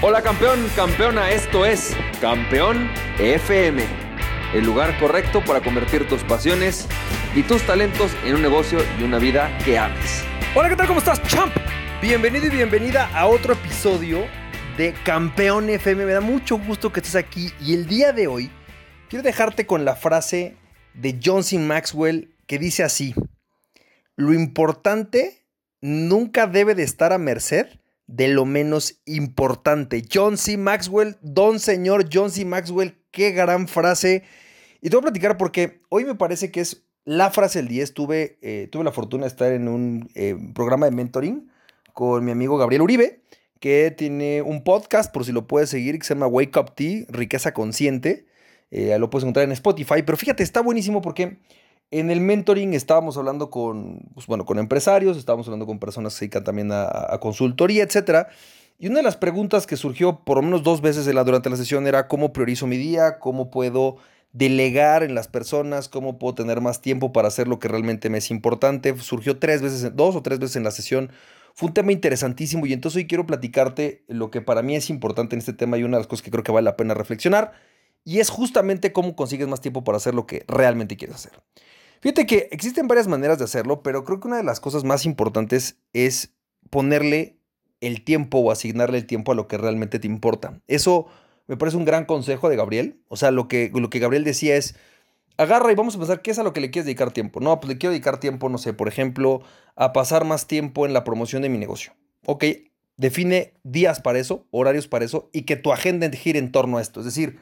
Hola campeón, campeona, esto es Campeón FM, el lugar correcto para convertir tus pasiones y tus talentos en un negocio y una vida que ames. Hola, ¿qué tal? ¿Cómo estás, champ? Bienvenido y bienvenida a otro episodio de Campeón FM. Me da mucho gusto que estés aquí y el día de hoy quiero dejarte con la frase de John C. Maxwell que dice así, lo importante nunca debe de estar a merced de lo menos importante. John C. Maxwell, don señor John C. Maxwell, qué gran frase. Y te voy a platicar porque hoy me parece que es la frase del día. Tuve, eh, tuve la fortuna de estar en un eh, programa de mentoring con mi amigo Gabriel Uribe, que tiene un podcast, por si lo puedes seguir, que se llama Wake Up Tea, Riqueza Consciente. Eh, lo puedes encontrar en Spotify. Pero fíjate, está buenísimo porque en el mentoring estábamos hablando con, pues, bueno, con empresarios, estábamos hablando con personas que se dedican también a, consultoría, etc. Y una de las preguntas que surgió por lo menos dos veces durante la sesión era cómo priorizo mi día, cómo puedo delegar en las personas, cómo puedo tener más tiempo para hacer lo que realmente me es importante. Surgió tres veces, dos o tres veces en la sesión. Fue un tema interesantísimo y entonces hoy quiero platicarte lo que para mí es importante en este tema y una de las cosas que creo que vale la pena reflexionar. Y es justamente cómo consigues más tiempo para hacer lo que realmente quieres hacer. Fíjate que existen varias maneras de hacerlo, pero creo que una de las cosas más importantes es ponerle el tiempo o asignarle el tiempo a lo que realmente te importa. Eso me parece un gran consejo de Gabriel. O sea, lo que, lo que Gabriel decía es, agarra y vamos a pensar qué es a lo que le quieres dedicar tiempo. No, pues le quiero dedicar tiempo, no sé, por ejemplo, a pasar más tiempo en la promoción de mi negocio. Ok, define días para eso, horarios para eso y que tu agenda gire en torno a esto. Es decir,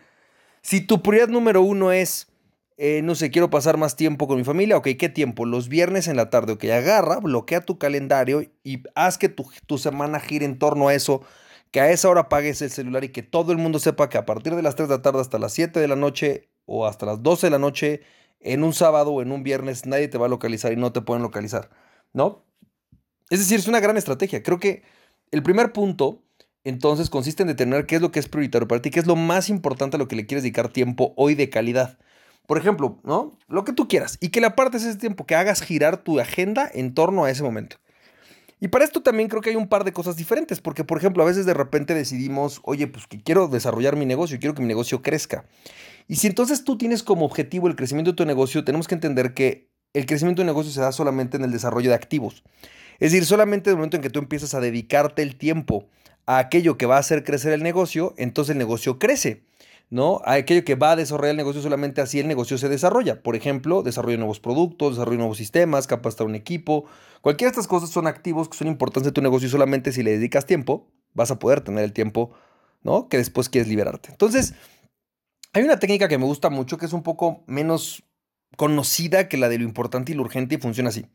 si tu prioridad número uno es eh, no sé, quiero pasar más tiempo con mi familia, ok, ¿qué tiempo? Los viernes en la tarde, ok, agarra, bloquea tu calendario y haz que tu, tu semana gire en torno a eso, que a esa hora pagues el celular y que todo el mundo sepa que a partir de las 3 de la tarde hasta las 7 de la noche o hasta las 12 de la noche, en un sábado o en un viernes, nadie te va a localizar y no te pueden localizar, ¿no? Es decir, es una gran estrategia. Creo que el primer punto, entonces, consiste en determinar qué es lo que es prioritario para ti, qué es lo más importante a lo que le quieres dedicar tiempo hoy de calidad. Por ejemplo, ¿no? Lo que tú quieras. Y que le apartes ese tiempo, que hagas girar tu agenda en torno a ese momento. Y para esto también creo que hay un par de cosas diferentes, porque por ejemplo a veces de repente decidimos, oye, pues que quiero desarrollar mi negocio, quiero que mi negocio crezca. Y si entonces tú tienes como objetivo el crecimiento de tu negocio, tenemos que entender que el crecimiento de negocio se da solamente en el desarrollo de activos. Es decir, solamente en el momento en que tú empiezas a dedicarte el tiempo a aquello que va a hacer crecer el negocio, entonces el negocio crece. ¿No? Aquello que va a desarrollar el negocio solamente así el negocio se desarrolla. Por ejemplo, desarrollo de nuevos productos, desarrollo de nuevos sistemas, capacitar un equipo. Cualquiera de estas cosas son activos que son importantes de tu negocio y solamente si le dedicas tiempo vas a poder tener el tiempo, ¿no? Que después quieres liberarte. Entonces, hay una técnica que me gusta mucho que es un poco menos conocida que la de lo importante y lo urgente y funciona así.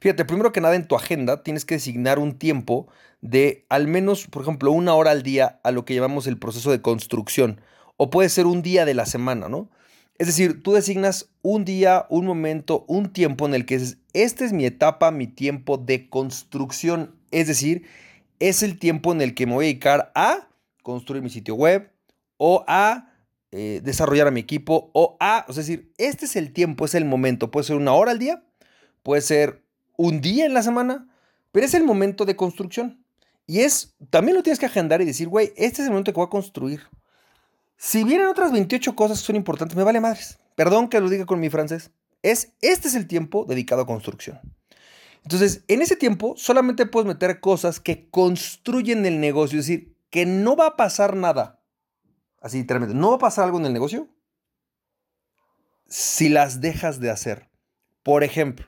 Fíjate, primero que nada en tu agenda tienes que designar un tiempo de al menos, por ejemplo, una hora al día a lo que llamamos el proceso de construcción o puede ser un día de la semana, ¿no? Es decir, tú designas un día, un momento, un tiempo en el que es, esta es mi etapa, mi tiempo de construcción. Es decir, es el tiempo en el que me voy a dedicar a construir mi sitio web o a eh, desarrollar a mi equipo o a, es decir, este es el tiempo, es el momento. Puede ser una hora al día, puede ser un día en la semana, pero es el momento de construcción. Y es, también lo tienes que agendar y decir, güey, este es el momento que voy a construir. Si vienen otras 28 cosas que son importantes, me vale madres. Perdón que lo diga con mi francés. Es, este es el tiempo dedicado a construcción. Entonces, en ese tiempo solamente puedes meter cosas que construyen el negocio, es decir, que no va a pasar nada. Así literalmente, no va a pasar algo en el negocio si las dejas de hacer. Por ejemplo,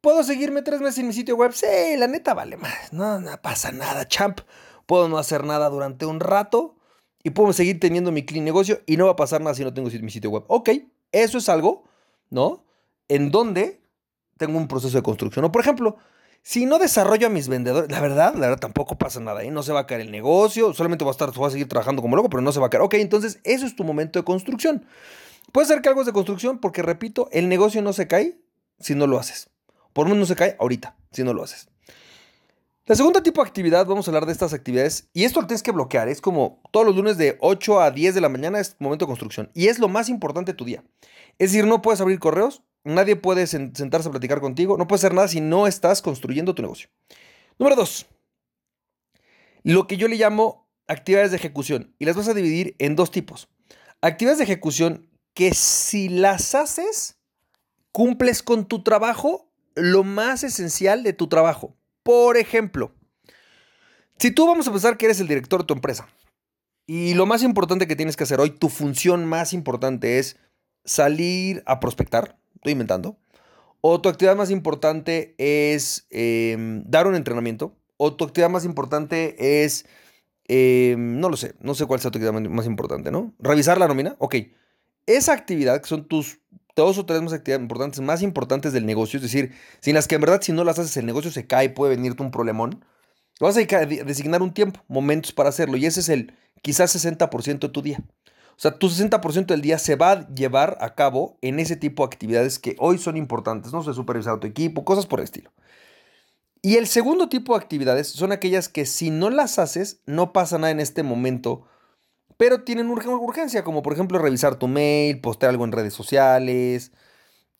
¿puedo seguirme tres meses en mi sitio web? Sí, la neta vale más. No, no pasa nada, champ. Puedo no hacer nada durante un rato y puedo seguir teniendo mi clean negocio y no va a pasar nada si no tengo mi sitio web. Ok, eso es algo, ¿no? En donde tengo un proceso de construcción. O por ejemplo, si no desarrollo a mis vendedores, la verdad, la verdad tampoco pasa nada, ¿eh? No se va a caer el negocio, solamente va a estar, a seguir trabajando como loco, pero no se va a caer. Ok, entonces eso es tu momento de construcción. Puede ser que algo es de construcción porque, repito, el negocio no se cae si no lo haces. Por lo menos no se cae ahorita si no lo haces. La segunda tipo de actividad, vamos a hablar de estas actividades, y esto lo tienes que bloquear, es como todos los lunes de 8 a 10 de la mañana es momento de construcción, y es lo más importante de tu día. Es decir, no puedes abrir correos, nadie puede sentarse a platicar contigo, no puedes hacer nada si no estás construyendo tu negocio. Número dos, lo que yo le llamo actividades de ejecución y las vas a dividir en dos tipos. Actividades de ejecución que si las haces, cumples con tu trabajo, lo más esencial de tu trabajo. Por ejemplo, si tú vamos a pensar que eres el director de tu empresa y lo más importante que tienes que hacer hoy, tu función más importante es salir a prospectar, estoy inventando, o tu actividad más importante es em, dar un entrenamiento, o tu actividad más importante es, em, no lo sé, no sé cuál sea tu actividad más importante, ¿no? Revisar la nómina, ok. Esa actividad, que son tus dos o tres más actividades importantes, más importantes del negocio, es decir, sin las que en verdad si no las haces el negocio se cae, puede venirte un problemón, vas a designar un tiempo, momentos para hacerlo, y ese es el quizás 60% de tu día. O sea, tu 60% del día se va a llevar a cabo en ese tipo de actividades que hoy son importantes, no sé, supervisar tu equipo, cosas por el estilo. Y el segundo tipo de actividades son aquellas que si no las haces, no pasa nada en este momento, pero tienen urgencia, como por ejemplo revisar tu mail, postear algo en redes sociales,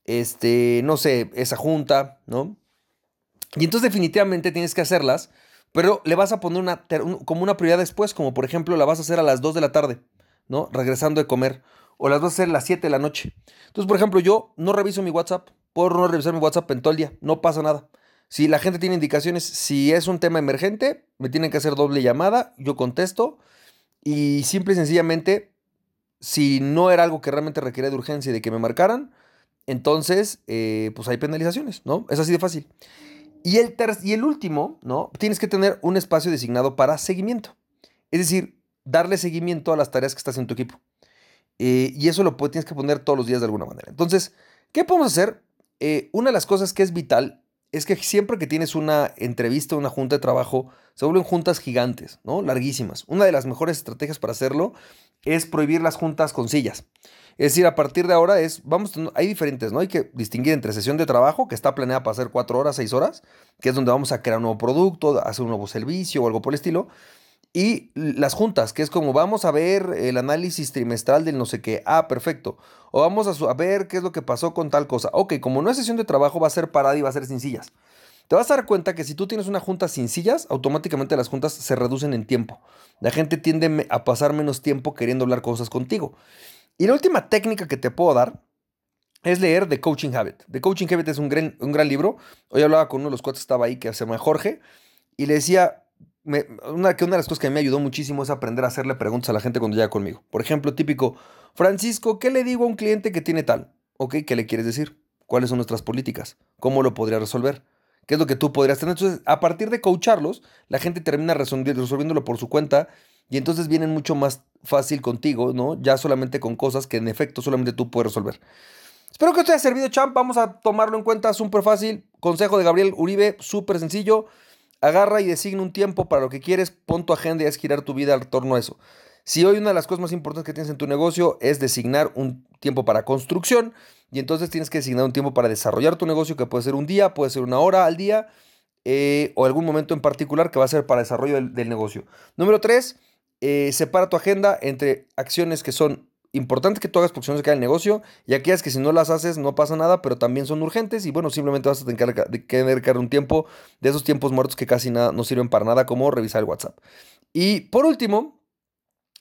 este, no sé, esa junta, ¿no? Y entonces definitivamente tienes que hacerlas, pero le vas a poner una, como una prioridad después, como por ejemplo la vas a hacer a las 2 de la tarde. ¿no? Regresando de comer. O las vas a hacer a las 7 de la noche. Entonces, por ejemplo, yo no reviso mi WhatsApp. Puedo no revisar mi WhatsApp en todo el día. No pasa nada. Si la gente tiene indicaciones, si es un tema emergente, me tienen que hacer doble llamada. Yo contesto. Y simple y sencillamente, si no era algo que realmente requería de urgencia y de que me marcaran, entonces, eh, pues hay penalizaciones, ¿no? Es así de fácil. Y el, y el último, ¿no? Tienes que tener un espacio designado para seguimiento. Es decir, darle seguimiento a las tareas que estás en tu equipo. Eh, y eso lo tienes que poner todos los días de alguna manera. Entonces, ¿qué podemos hacer? Eh, una de las cosas que es vital es que siempre que tienes una entrevista, una junta de trabajo, se vuelven juntas gigantes, ¿no? Larguísimas. Una de las mejores estrategias para hacerlo es prohibir las juntas con sillas. Es decir, a partir de ahora es, vamos, hay diferentes, ¿no? Hay que distinguir entre sesión de trabajo, que está planeada para hacer cuatro horas, seis horas, que es donde vamos a crear un nuevo producto, hacer un nuevo servicio o algo por el estilo, y las juntas, que es como vamos a ver el análisis trimestral del no sé qué. Ah, perfecto. O vamos a, ver qué es lo que pasó con tal cosa. Ok, como no es sesión de trabajo, va a ser parada y va a ser sin. Te vas a dar cuenta que si tú tienes una junta sin sillas, automáticamente las juntas se reducen en tiempo. La gente tiende a pasar menos tiempo queriendo hablar cosas contigo. Y la última técnica que te puedo dar es leer The Coaching Habit. The Coaching Habit es un gran, un gran libro. Hoy hablaba con uno de los cuatro que estaba ahí, que se llama Jorge, y le decía, una, que una de las cosas que me ayudó muchísimo es aprender a hacerle preguntas a la gente cuando llega conmigo. Por ejemplo, típico, Francisco, ¿qué le digo a un cliente que tiene tal? Ok, ¿qué le quieres decir? ¿Cuáles son nuestras políticas? ¿Cómo lo podría resolver? ¿Qué es lo que tú podrías tener? Entonces, a partir de coacharlos, la gente termina resolviéndolo por su cuenta y entonces vienen mucho más fácil contigo, ¿no? Ya solamente con cosas que en efecto solamente tú puedes resolver. Espero que te haya servido, champ. Vamos a tomarlo en cuenta, súper fácil. Consejo de Gabriel Uribe, súper sencillo. Agarra y designa un tiempo para lo que quieres, pon tu agenda y es girar tu vida al torno a eso. Si hoy una de las cosas más importantes que tienes en tu negocio es designar un tiempo para construcción, y entonces tienes que designar un tiempo para desarrollar tu negocio, que puede ser un día, puede ser una hora al día, eh, o algún momento en particular que va a ser para desarrollo del, negocio. Número tres, eh, separa tu agenda entre acciones que son importante que tú hagas porque si no se cae el negocio y aquellas que si no las haces no pasa nada, pero también son urgentes y bueno, simplemente vas a tener que dedicar un tiempo de esos tiempos muertos que casi nada, no sirven para nada como revisar el WhatsApp. Y por último,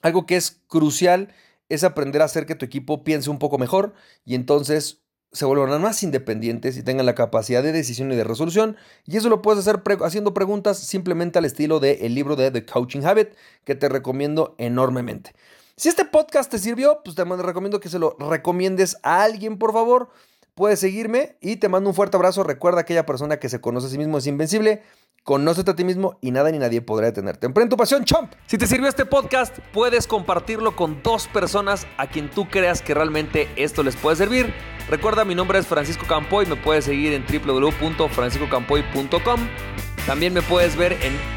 algo que es crucial es aprender a hacer que tu equipo piense un poco mejor y entonces se vuelvan más independientes y tengan la capacidad de decisión y de resolución. Y eso lo puedes hacer haciendo preguntas simplemente al estilo del libro de The Coaching Habit, que te recomiendo enormemente. Si este podcast te sirvió, pues te recomiendo que se lo recomiendes a alguien, por favor. Puedes seguirme y te mando un fuerte abrazo. Recuerda aquella persona que se conoce a sí mismo es invencible. Conócete a ti mismo y nada ni nadie podrá detenerte. Emprende tu pasión, champ. Si te sirvió este podcast, puedes compartirlo con dos personas a quien tú creas que realmente esto les puede servir. Recuerda, mi nombre es Francisco Campoy. Me puedes seguir en www.franciscocampoy.com. También me puedes ver en